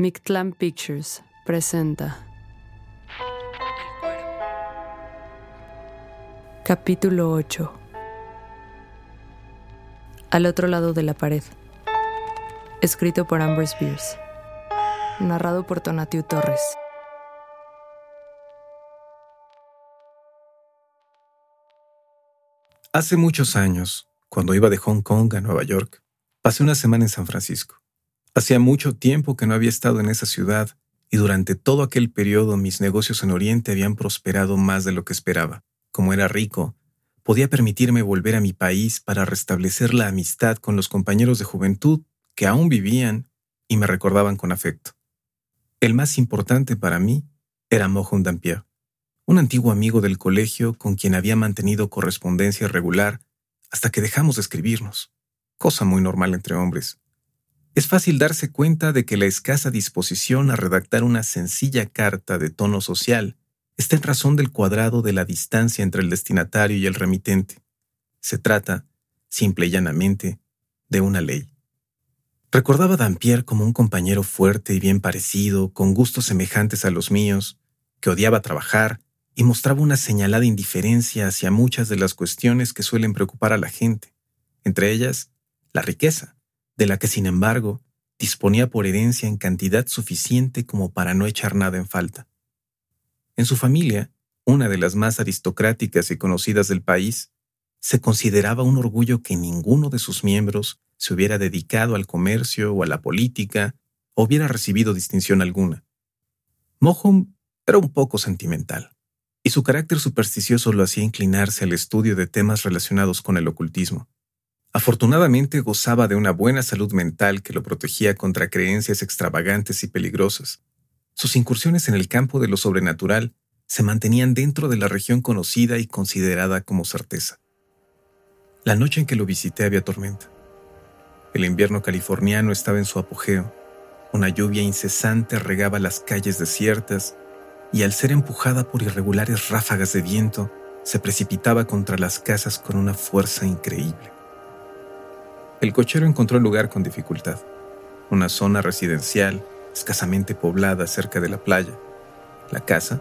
Mictlan Pictures presenta. Capítulo 8 Al otro lado de la pared. Escrito por Amber Spears Narrado por Tonatiu Torres. Hace muchos años, cuando iba de Hong Kong a Nueva York, pasé una semana en San Francisco. Hacía mucho tiempo que no había estado en esa ciudad y durante todo aquel periodo mis negocios en Oriente habían prosperado más de lo que esperaba. Como era rico, podía permitirme volver a mi país para restablecer la amistad con los compañeros de juventud que aún vivían y me recordaban con afecto. El más importante para mí era Mohun Dampier, un antiguo amigo del colegio con quien había mantenido correspondencia regular hasta que dejamos de escribirnos, cosa muy normal entre hombres. Es fácil darse cuenta de que la escasa disposición a redactar una sencilla carta de tono social está en razón del cuadrado de la distancia entre el destinatario y el remitente. Se trata, simple y llanamente, de una ley. Recordaba a Dampier como un compañero fuerte y bien parecido, con gustos semejantes a los míos, que odiaba trabajar y mostraba una señalada indiferencia hacia muchas de las cuestiones que suelen preocupar a la gente, entre ellas la riqueza, de la que sin embargo disponía por herencia en cantidad suficiente como para no echar nada en falta. En su familia, una de las más aristocráticas y conocidas del país, se consideraba un orgullo que ninguno de sus miembros se hubiera dedicado al comercio o a la política o hubiera recibido distinción alguna. Mohom era un poco sentimental y su carácter supersticioso lo hacía inclinarse al estudio de temas relacionados con el ocultismo. Afortunadamente gozaba de una buena salud mental que lo protegía contra creencias extravagantes y peligrosas. Sus incursiones en el campo de lo sobrenatural se mantenían dentro de la región conocida y considerada como certeza. La noche en que lo visité había tormenta. El invierno californiano estaba en su apogeo. Una lluvia incesante regaba las calles desiertas y al ser empujada por irregulares ráfagas de viento, se precipitaba contra las casas con una fuerza increíble. El cochero encontró el lugar con dificultad, una zona residencial escasamente poblada cerca de la playa. La casa,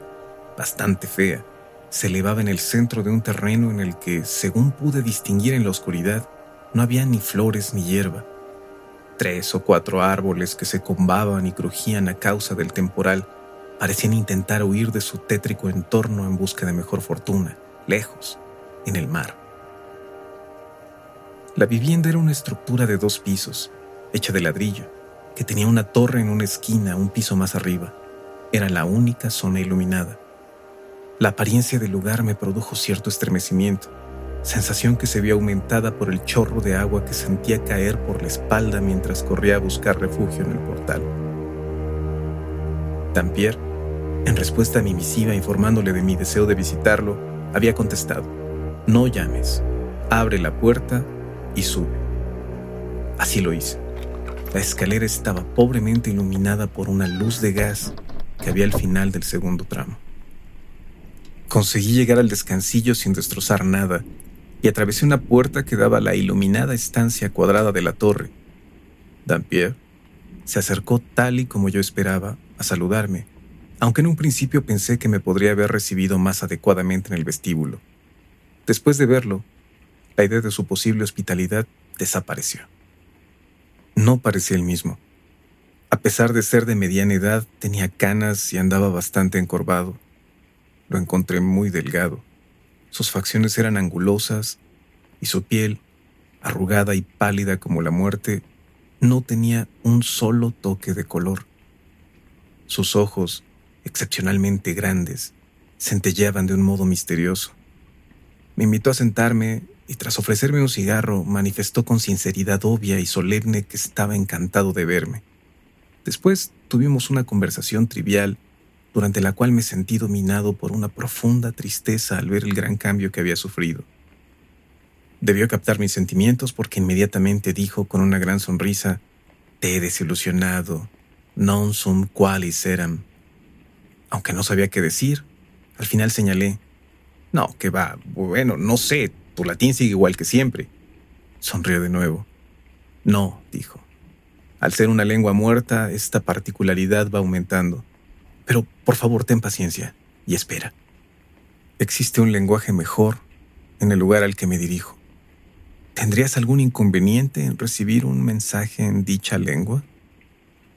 bastante fea, se elevaba en el centro de un terreno en el que, según pude distinguir en la oscuridad, no había ni flores ni hierba. Tres o cuatro árboles que se combaban y crujían a causa del temporal parecían intentar huir de su tétrico entorno en busca de mejor fortuna, lejos, en el mar. La vivienda era una estructura de dos pisos, hecha de ladrillo, que tenía una torre en una esquina un piso más arriba. Era la única zona iluminada. La apariencia del lugar me produjo cierto estremecimiento, sensación que se vio aumentada por el chorro de agua que sentía caer por la espalda mientras corría a buscar refugio en el portal. Dampier en respuesta a mi misiva informándole de mi deseo de visitarlo, había contestado, no llames, abre la puerta y sube. Así lo hice. La escalera estaba pobremente iluminada por una luz de gas que había al final del segundo tramo. Conseguí llegar al descansillo sin destrozar nada y atravesé una puerta que daba a la iluminada estancia cuadrada de la torre. Dampier se acercó tal y como yo esperaba a saludarme, aunque en un principio pensé que me podría haber recibido más adecuadamente en el vestíbulo. Después de verlo, la idea de su posible hospitalidad desapareció. No parecía el mismo. A pesar de ser de mediana edad, tenía canas y andaba bastante encorvado. Lo encontré muy delgado. Sus facciones eran angulosas y su piel, arrugada y pálida como la muerte, no tenía un solo toque de color. Sus ojos, excepcionalmente grandes, centelleaban de un modo misterioso. Me invitó a sentarme y tras ofrecerme un cigarro manifestó con sinceridad obvia y solemne que estaba encantado de verme. Después tuvimos una conversación trivial durante la cual me sentí dominado por una profunda tristeza al ver el gran cambio que había sufrido. Debió captar mis sentimientos porque inmediatamente dijo con una gran sonrisa, Te he desilusionado, non sum qualis eram. Aunque no sabía qué decir, al final señalé, No, que va, bueno, no sé, latín sigue igual que siempre. Sonrió de nuevo. No, dijo. Al ser una lengua muerta, esta particularidad va aumentando. Pero por favor, ten paciencia y espera. Existe un lenguaje mejor en el lugar al que me dirijo. ¿Tendrías algún inconveniente en recibir un mensaje en dicha lengua?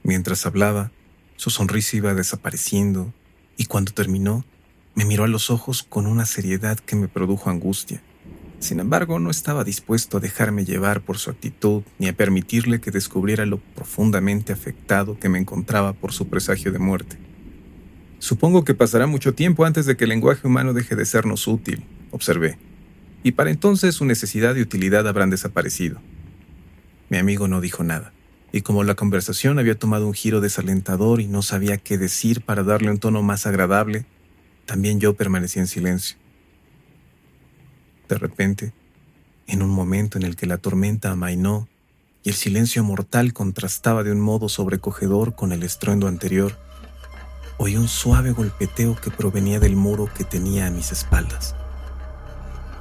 Mientras hablaba, su sonrisa iba desapareciendo y cuando terminó, me miró a los ojos con una seriedad que me produjo angustia. Sin embargo, no estaba dispuesto a dejarme llevar por su actitud ni a permitirle que descubriera lo profundamente afectado que me encontraba por su presagio de muerte. Supongo que pasará mucho tiempo antes de que el lenguaje humano deje de sernos útil, observé, y para entonces su necesidad y utilidad habrán desaparecido. Mi amigo no dijo nada, y como la conversación había tomado un giro desalentador y no sabía qué decir para darle un tono más agradable, también yo permanecí en silencio. De repente, en un momento en el que la tormenta amainó y el silencio mortal contrastaba de un modo sobrecogedor con el estruendo anterior, oí un suave golpeteo que provenía del muro que tenía a mis espaldas.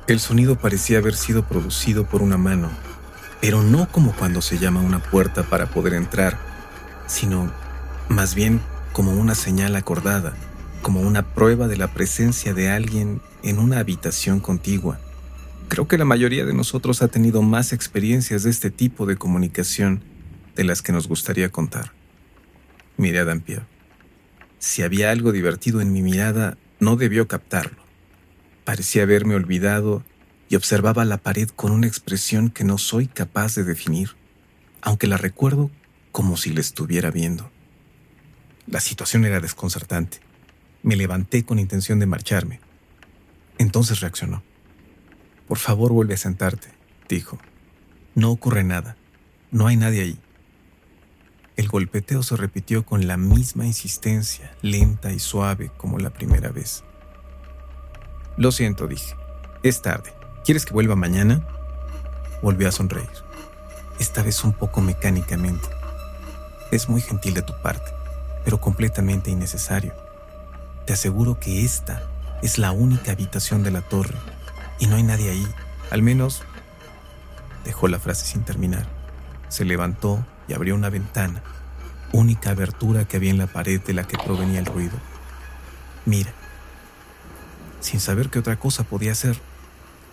El sonido parecía haber sido producido por una mano, pero no como cuando se llama una puerta para poder entrar, sino más bien como una señal acordada, como una prueba de la presencia de alguien en una habitación contigua Creo que la mayoría de nosotros ha tenido más experiencias de este tipo de comunicación de las que nos gustaría contar. Miré a Dampier. Si había algo divertido en mi mirada, no debió captarlo. Parecía haberme olvidado y observaba la pared con una expresión que no soy capaz de definir, aunque la recuerdo como si la estuviera viendo. La situación era desconcertante. Me levanté con intención de marcharme. Entonces reaccionó. Por favor, vuelve a sentarte, dijo. No ocurre nada. No hay nadie ahí. El golpeteo se repitió con la misma insistencia, lenta y suave como la primera vez. Lo siento, dije. Es tarde. ¿Quieres que vuelva mañana? Volvió a sonreír, esta vez un poco mecánicamente. Es muy gentil de tu parte, pero completamente innecesario. Te aseguro que esta es la única habitación de la torre y no hay nadie ahí. Al menos dejó la frase sin terminar. Se levantó y abrió una ventana, única abertura que había en la pared de la que provenía el ruido. Mira. Sin saber qué otra cosa podía hacer,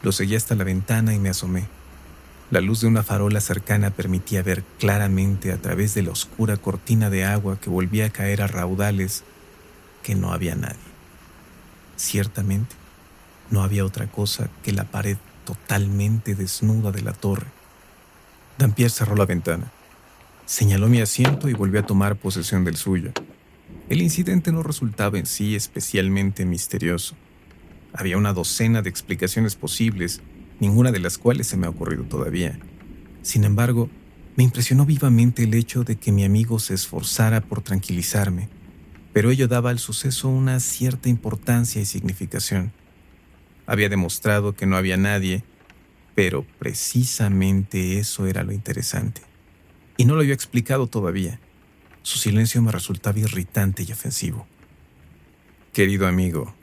lo seguí hasta la ventana y me asomé. La luz de una farola cercana permitía ver claramente a través de la oscura cortina de agua que volvía a caer a raudales que no había nadie. Ciertamente, no había otra cosa que la pared totalmente desnuda de la torre. Dampier cerró la ventana, señaló mi asiento y volvió a tomar posesión del suyo. El incidente no resultaba en sí especialmente misterioso. Había una docena de explicaciones posibles, ninguna de las cuales se me ha ocurrido todavía. Sin embargo, me impresionó vivamente el hecho de que mi amigo se esforzara por tranquilizarme, pero ello daba al suceso una cierta importancia y significación. Había demostrado que no había nadie, Pero precisamente eso era lo interesante. Y no lo había explicado todavía. Su silencio me resultaba irritante y ofensivo. Querido amigo,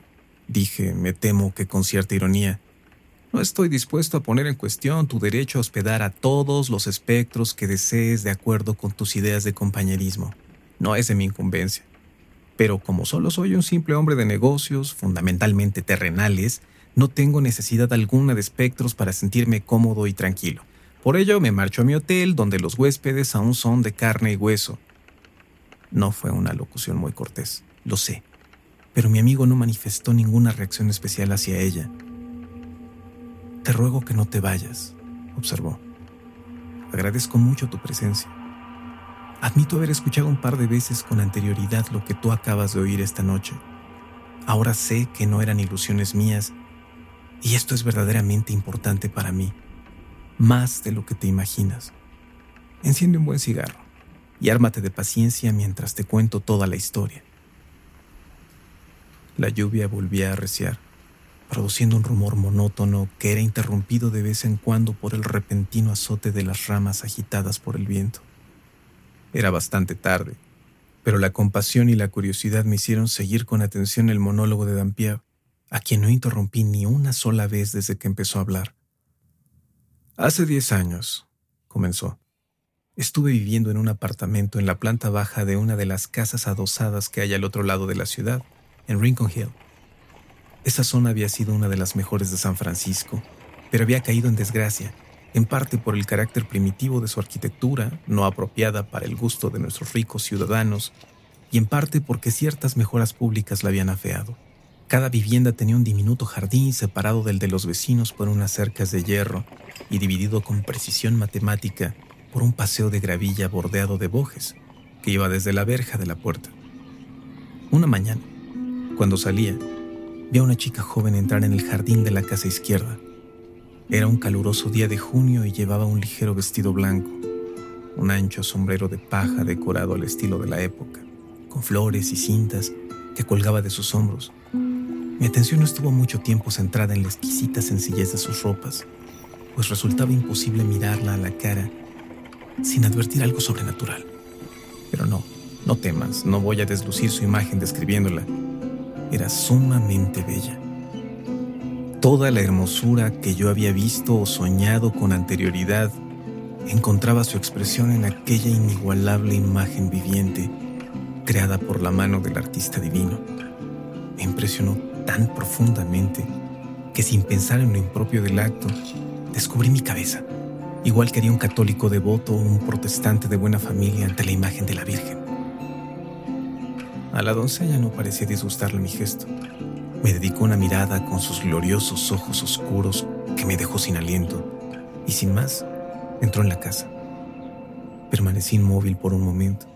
dije, me temo que con cierta ironía, no estoy dispuesto a poner en cuestión tu derecho a hospedar a todos los espectros que desees de acuerdo con tus ideas de compañerismo. No es de mi incumbencia. Pero como solo soy un simple hombre de negocios, fundamentalmente terrenales, no tengo necesidad alguna de espectros para sentirme cómodo y tranquilo. Por ello me marcho a mi hotel donde los huéspedes aún son de carne y hueso. No fue una locución muy cortés, lo sé, pero mi amigo no manifestó ninguna reacción especial hacia ella. Te ruego que no te vayas, observó. Agradezco mucho tu presencia. Admito haber escuchado un par de veces con anterioridad lo que tú acabas de oír esta noche. Ahora sé que no eran ilusiones mías y esto es verdaderamente importante para mí, más de lo que te imaginas. Enciende un buen cigarro y ármate de paciencia mientras te cuento toda la historia. La lluvia volvía a arreciar produciendo un rumor monótono que era interrumpido de vez en cuando por el repentino azote de las ramas agitadas por el viento. Era bastante tarde, pero la compasión y la curiosidad me hicieron seguir con atención el monólogo de Dampier, a quien no interrumpí ni una sola vez desde que empezó a hablar. Hace diez años, comenzó, estuve viviendo en un apartamento en la planta baja de una de las casas adosadas que hay al otro lado de la ciudad, en Rincon Hill. Esa zona había sido una de las mejores de San Francisco, pero había caído en desgracia, en parte por el carácter primitivo de su arquitectura, no apropiada para el gusto de nuestros ricos ciudadanos, y en parte porque ciertas mejoras públicas la habían afeado. Cada vivienda tenía un diminuto jardín separado del de los vecinos por unas cercas de hierro y dividido con precisión matemática por un paseo de gravilla bordeado de bojes que iba desde la verja de la puerta. Una mañana, cuando salía, vi a una chica joven entrar en el jardín de la casa izquierda. Era un caluroso día de junio y llevaba un ligero vestido blanco, un ancho sombrero de paja decorado al estilo de la época, con flores y cintas que colgaba de sus hombros. Mi atención no estuvo mucho tiempo centrada en la exquisita sencillez de sus ropas, pues resultaba imposible mirarla a la cara sin advertir algo sobrenatural. Pero no, no temas, no voy a deslucir su imagen describiéndola era sumamente bella. Toda la hermosura que yo había visto o soñado con anterioridad encontraba su expresión en aquella inigualable imagen viviente creada por la mano del artista divino. Me impresionó tan profundamente que sin pensar en lo impropio del acto, descubrí mi cabeza, igual que haría un católico devoto o un protestante de buena familia ante la imagen de la Virgen. A la doncella no parecía disgustarle mi gesto. Me dedicó una mirada con sus gloriosos ojos oscuros que me dejó sin aliento y sin más entró en la casa. Permanecí inmóvil por un momento,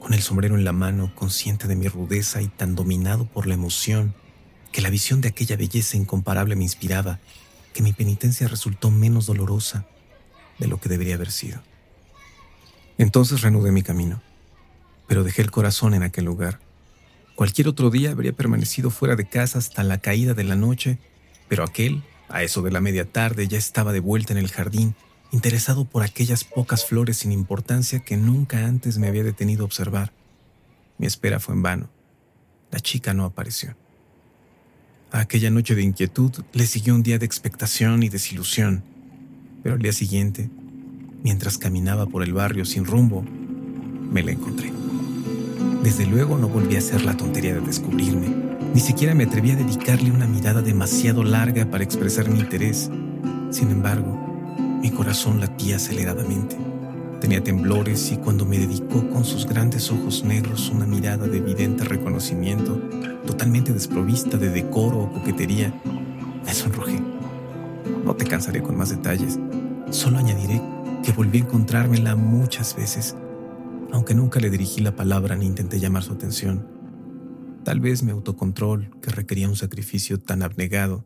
con el sombrero en la mano, consciente de mi rudeza y tan dominado por la emoción que la visión de aquella belleza incomparable me inspiraba, que mi penitencia resultó menos dolorosa de lo que debería haber sido. Entonces reanudé mi camino, pero dejé el corazón en aquel lugar Cualquier otro día habría permanecido fuera de casa hasta la caída de la noche, pero aquel, a eso de la media tarde, ya estaba de vuelta en el jardín, interesado por aquellas pocas flores sin importancia que nunca antes me había detenido a observar. Mi espera fue en vano. La chica no apareció. A aquella noche de inquietud le siguió un día de expectación y desilusión, pero al día siguiente, mientras caminaba por el barrio sin rumbo, me la encontré. Desde luego no volví a hacer la tontería de descubrirme. Ni siquiera me atreví a dedicarle una mirada demasiado larga para expresar mi interés. Sin embargo, mi corazón latía aceleradamente. Tenía temblores y cuando me dedicó con sus grandes ojos negros una mirada de evidente reconocimiento, totalmente desprovista de decoro o coquetería, me sonrojé. No te cansaré con más detalles, solo añadiré que volví a encontrármela muchas veces aunque nunca le dirigí la palabra ni intenté llamar su atención. Tal vez mi autocontrol, que requería un sacrificio tan abnegado,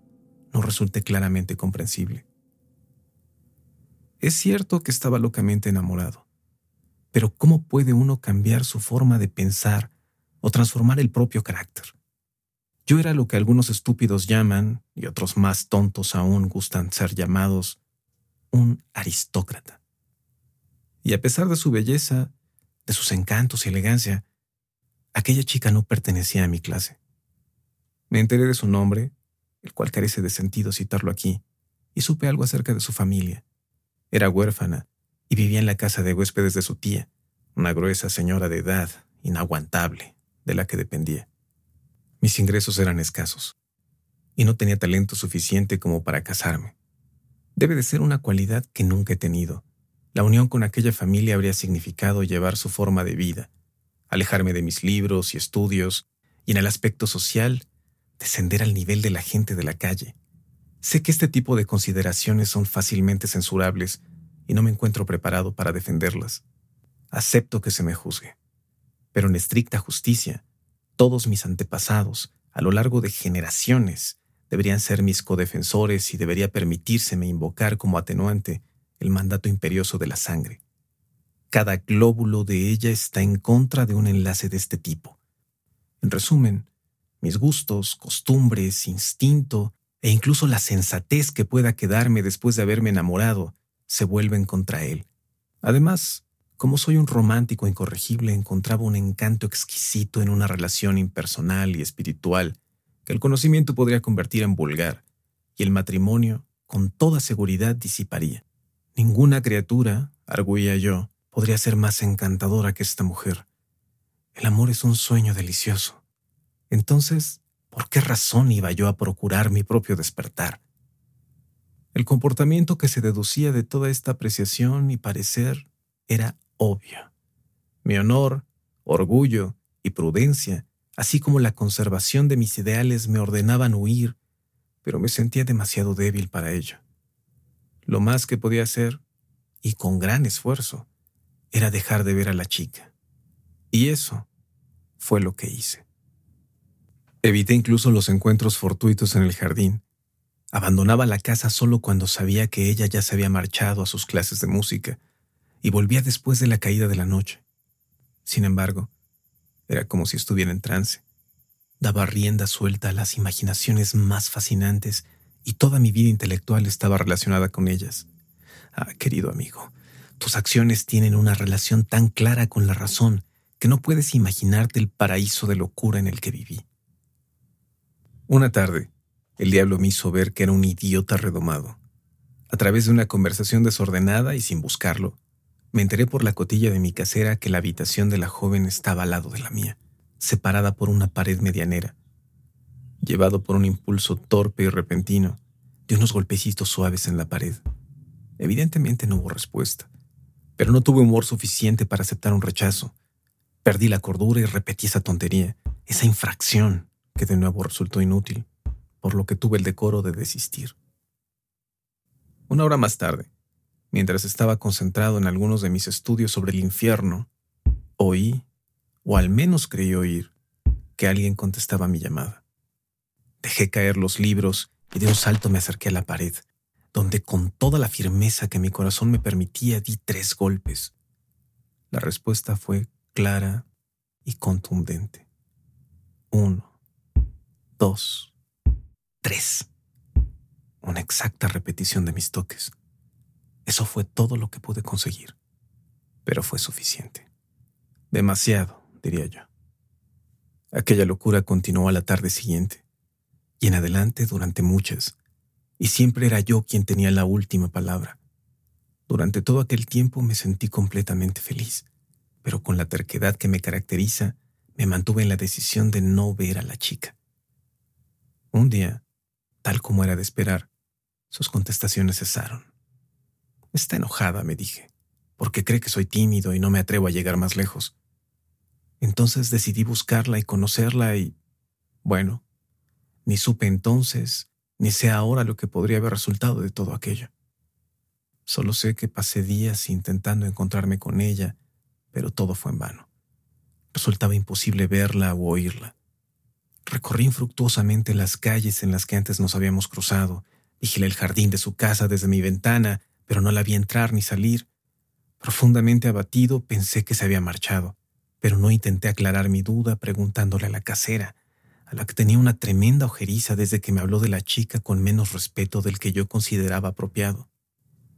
no resulte claramente comprensible. Es cierto que estaba locamente enamorado, pero ¿cómo puede uno cambiar su forma de pensar o transformar el propio carácter? Yo era lo que algunos estúpidos llaman, y otros más tontos aún gustan ser llamados, un aristócrata. Y a pesar de su belleza, de sus encantos y elegancia, aquella chica no pertenecía a mi clase. Me enteré de su nombre, el cual carece de sentido citarlo aquí, y supe algo acerca de su familia. Era huérfana y vivía en la casa de huéspedes de su tía, una gruesa señora de edad, inaguantable, de la que dependía. Mis ingresos eran escasos, y no tenía talento suficiente como para casarme. Debe de ser una cualidad que nunca he tenido. La unión con aquella familia habría significado llevar su forma de vida, alejarme de mis libros y estudios, y en el aspecto social, descender al nivel de la gente de la calle. Sé que este tipo de consideraciones son fácilmente censurables y no me encuentro preparado para defenderlas. Acepto que se me juzgue. Pero en estricta justicia, todos mis antepasados, a lo largo de generaciones, deberían ser mis codefensores y debería permitírseme invocar como atenuante el mandato imperioso de la sangre. Cada glóbulo de ella está en contra de un enlace de este tipo. En resumen, mis gustos, costumbres, instinto e incluso la sensatez que pueda quedarme después de haberme enamorado se vuelven contra él. Además, como soy un romántico incorregible, encontraba un encanto exquisito en una relación impersonal y espiritual que el conocimiento podría convertir en vulgar, y el matrimonio, con toda seguridad, disiparía. Ninguna criatura, arguía yo, podría ser más encantadora que esta mujer. El amor es un sueño delicioso. Entonces, ¿por qué razón iba yo a procurar mi propio despertar? El comportamiento que se deducía de toda esta apreciación y parecer era obvio. Mi honor, orgullo y prudencia, así como la conservación de mis ideales me ordenaban huir, pero me sentía demasiado débil para ello. Lo más que podía hacer, y con gran esfuerzo, era dejar de ver a la chica. Y eso fue lo que hice. Evité incluso los encuentros fortuitos en el jardín, Abandonaba la casa solo cuando sabía que ella ya se había marchado a sus clases de música y volvía después de la caída de la noche. Sin embargo, era como si estuviera en trance. Daba rienda suelta a las imaginaciones más fascinantes y toda mi vida intelectual estaba relacionada con ellas. Ah, querido amigo, tus acciones tienen una relación tan clara con la razón que no puedes imaginarte el paraíso de locura en el que viví. Una tarde, el diablo me hizo ver que era un idiota redomado. A través de una conversación desordenada y sin buscarlo, me enteré por la cotilla de mi casera que la habitación de la joven estaba al lado de la mía, separada por una pared medianera. Llevado por un impulso torpe y repentino, de unos golpecitos suaves en la pared. Evidentemente no hubo respuesta, pero no tuve humor suficiente para aceptar un rechazo. Perdí la cordura y repetí esa tontería, esa infracción que de nuevo resultó inútil por lo que tuve el decoro de desistir. Una hora más tarde, mientras estaba concentrado en algunos de mis estudios sobre el infierno, oí, o al menos creí oír, que alguien contestaba mi llamada. Dejé caer los libros y de un salto me acerqué a la pared, donde con toda la firmeza que mi corazón me permitía di tres golpes. La respuesta fue clara y contundente. Uno, dos, tres. Una exacta repetición de mis toques. Eso fue todo lo que pude conseguir. Pero fue suficiente. Demasiado, diría yo. Aquella locura continuó a la tarde siguiente, y en adelante durante muchas, y siempre era yo quien tenía la última palabra. Durante todo aquel tiempo me sentí completamente feliz, pero con la terquedad que me caracteriza, me mantuve en la decisión de no ver a la chica. Un día, Tal como era de esperar, sus contestaciones cesaron. Está enojada, me dije, porque cree que soy tímido y no me atrevo a llegar más lejos. Entonces decidí buscarla y conocerla y... Bueno, ni supe entonces, ni sé ahora lo que podría haber resultado de todo aquello. Solo sé que pasé días intentando encontrarme con ella, pero todo fue en vano. Resultaba imposible verla o oírla. Recorrí infructuosamente las calles en las que antes nos habíamos cruzado. Vigilé el jardín de su casa desde mi ventana, pero no la vi entrar ni salir. Profundamente abatido, pensé que se había marchado, pero no intenté aclarar mi duda preguntándole a la casera, a la que tenía una tremenda ojeriza desde que me habló de la chica con menos respeto del que yo consideraba apropiado.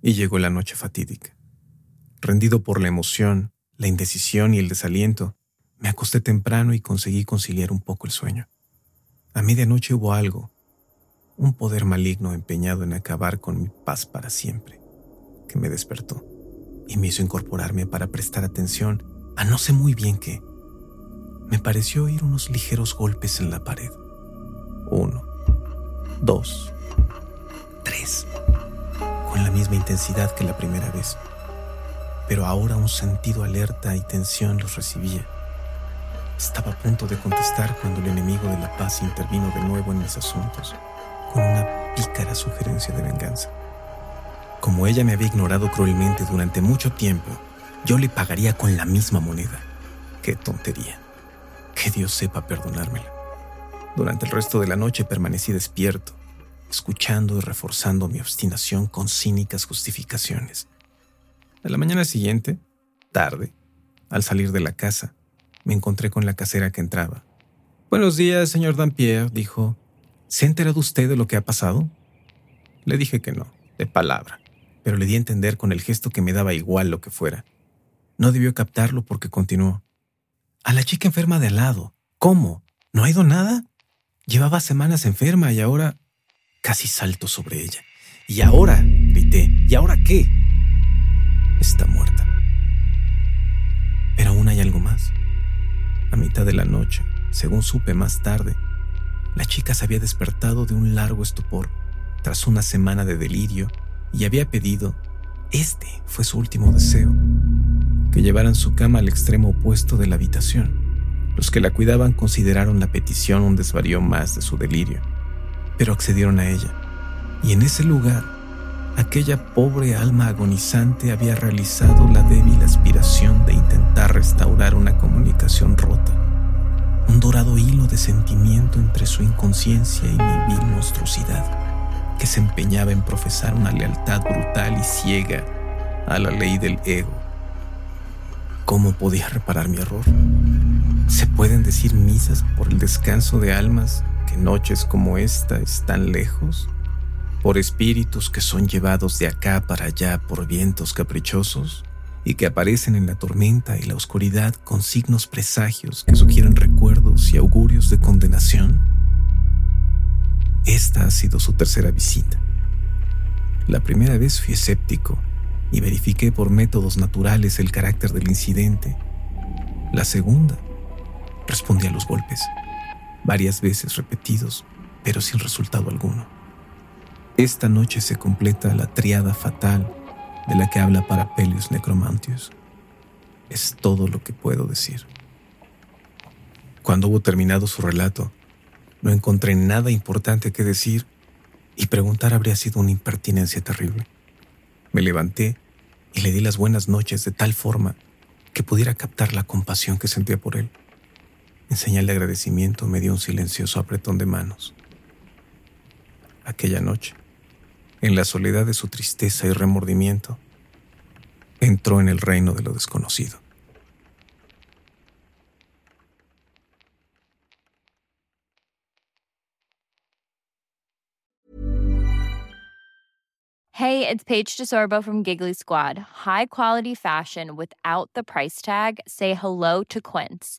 Y llegó la noche fatídica. Rendido por la emoción, la indecisión y el desaliento, me acosté temprano y conseguí conciliar un poco el sueño. A medianoche hubo algo, un poder maligno empeñado en acabar con mi paz para siempre, que me despertó y me hizo incorporarme para prestar atención a no sé muy bien qué. Me pareció oír unos ligeros golpes en la pared. Uno, dos, tres, con la misma intensidad que la primera vez. Pero ahora un sentido alerta y tensión los recibía. Estaba a punto de contestar cuando el enemigo de la paz intervino de nuevo en mis asuntos, con una pícara sugerencia de venganza. Como ella me había ignorado cruelmente durante mucho tiempo, yo le pagaría con la misma moneda. Qué tontería. Que Dios sepa perdonármela. Durante el resto de la noche permanecí despierto, escuchando y reforzando mi obstinación con cínicas justificaciones. A la mañana siguiente, tarde, al salir de la casa, me encontré con la casera que entraba. Buenos días, señor Dampier, dijo. ¿Se ha enterado usted de lo que ha pasado? Le dije que no, de palabra pero le di a entender con el gesto que me daba igual lo que fuera. No debió captarlo porque continuó. A la chica enferma de al lado. ¿Cómo? ¿No ha ido nada? Llevaba semanas enferma y ahora... Casi salto sobre ella. ¿Y ahora? grité. ¿Y ahora qué? Está muerta. Mitad de la noche, según supe más tarde, la chica se había despertado de un largo estupor tras una semana de delirio y había pedido, este fue su último deseo, que llevaran su cama al extremo opuesto de la habitación. Los que la cuidaban consideraron la petición un desvarío más de su delirio, pero accedieron a ella. Y en ese lugar, aquella pobre alma agonizante había realizado la débil aspiración de intentar restaurar una comunicación rota, un dorado hilo de sentimiento entre su inconsciencia y mi vil monstruosidad que se empeñaba en profesar una lealtad brutal y ciega a la ley del ego. ¿Cómo podía reparar mi error? ¿Se pueden decir misas por el descanso de almas que noches como esta están lejos? ¿Por espíritus que son llevados de acá para allá por vientos caprichosos? y que aparecen en la tormenta y la oscuridad con signos presagios que sugieren recuerdos y augurios de condenación? Esta ha sido su tercera visita. La primera vez fui escéptico y verifiqué por métodos naturales el carácter del incidente. La segunda, respondí a los golpes, varias veces repetidos, pero sin resultado alguno. Esta noche se completa la triada fatal de la que habla Parapelius Necromantius. Es todo lo que puedo decir. Cuando hubo terminado su relato, no encontré nada importante que decir y preguntar habría sido una impertinencia terrible. Me levanté y le di las buenas noches de tal forma que pudiera captar la compasión que sentía por él. En señal de agradecimiento me dio un silencioso apretón de manos. Aquella noche, en la soledad de su tristeza y remordimiento, entró en el reino de lo desconocido. Hey, it's Paige DeSorbo from Giggly Squad. High quality fashion without the price tag. Say hello to Quince.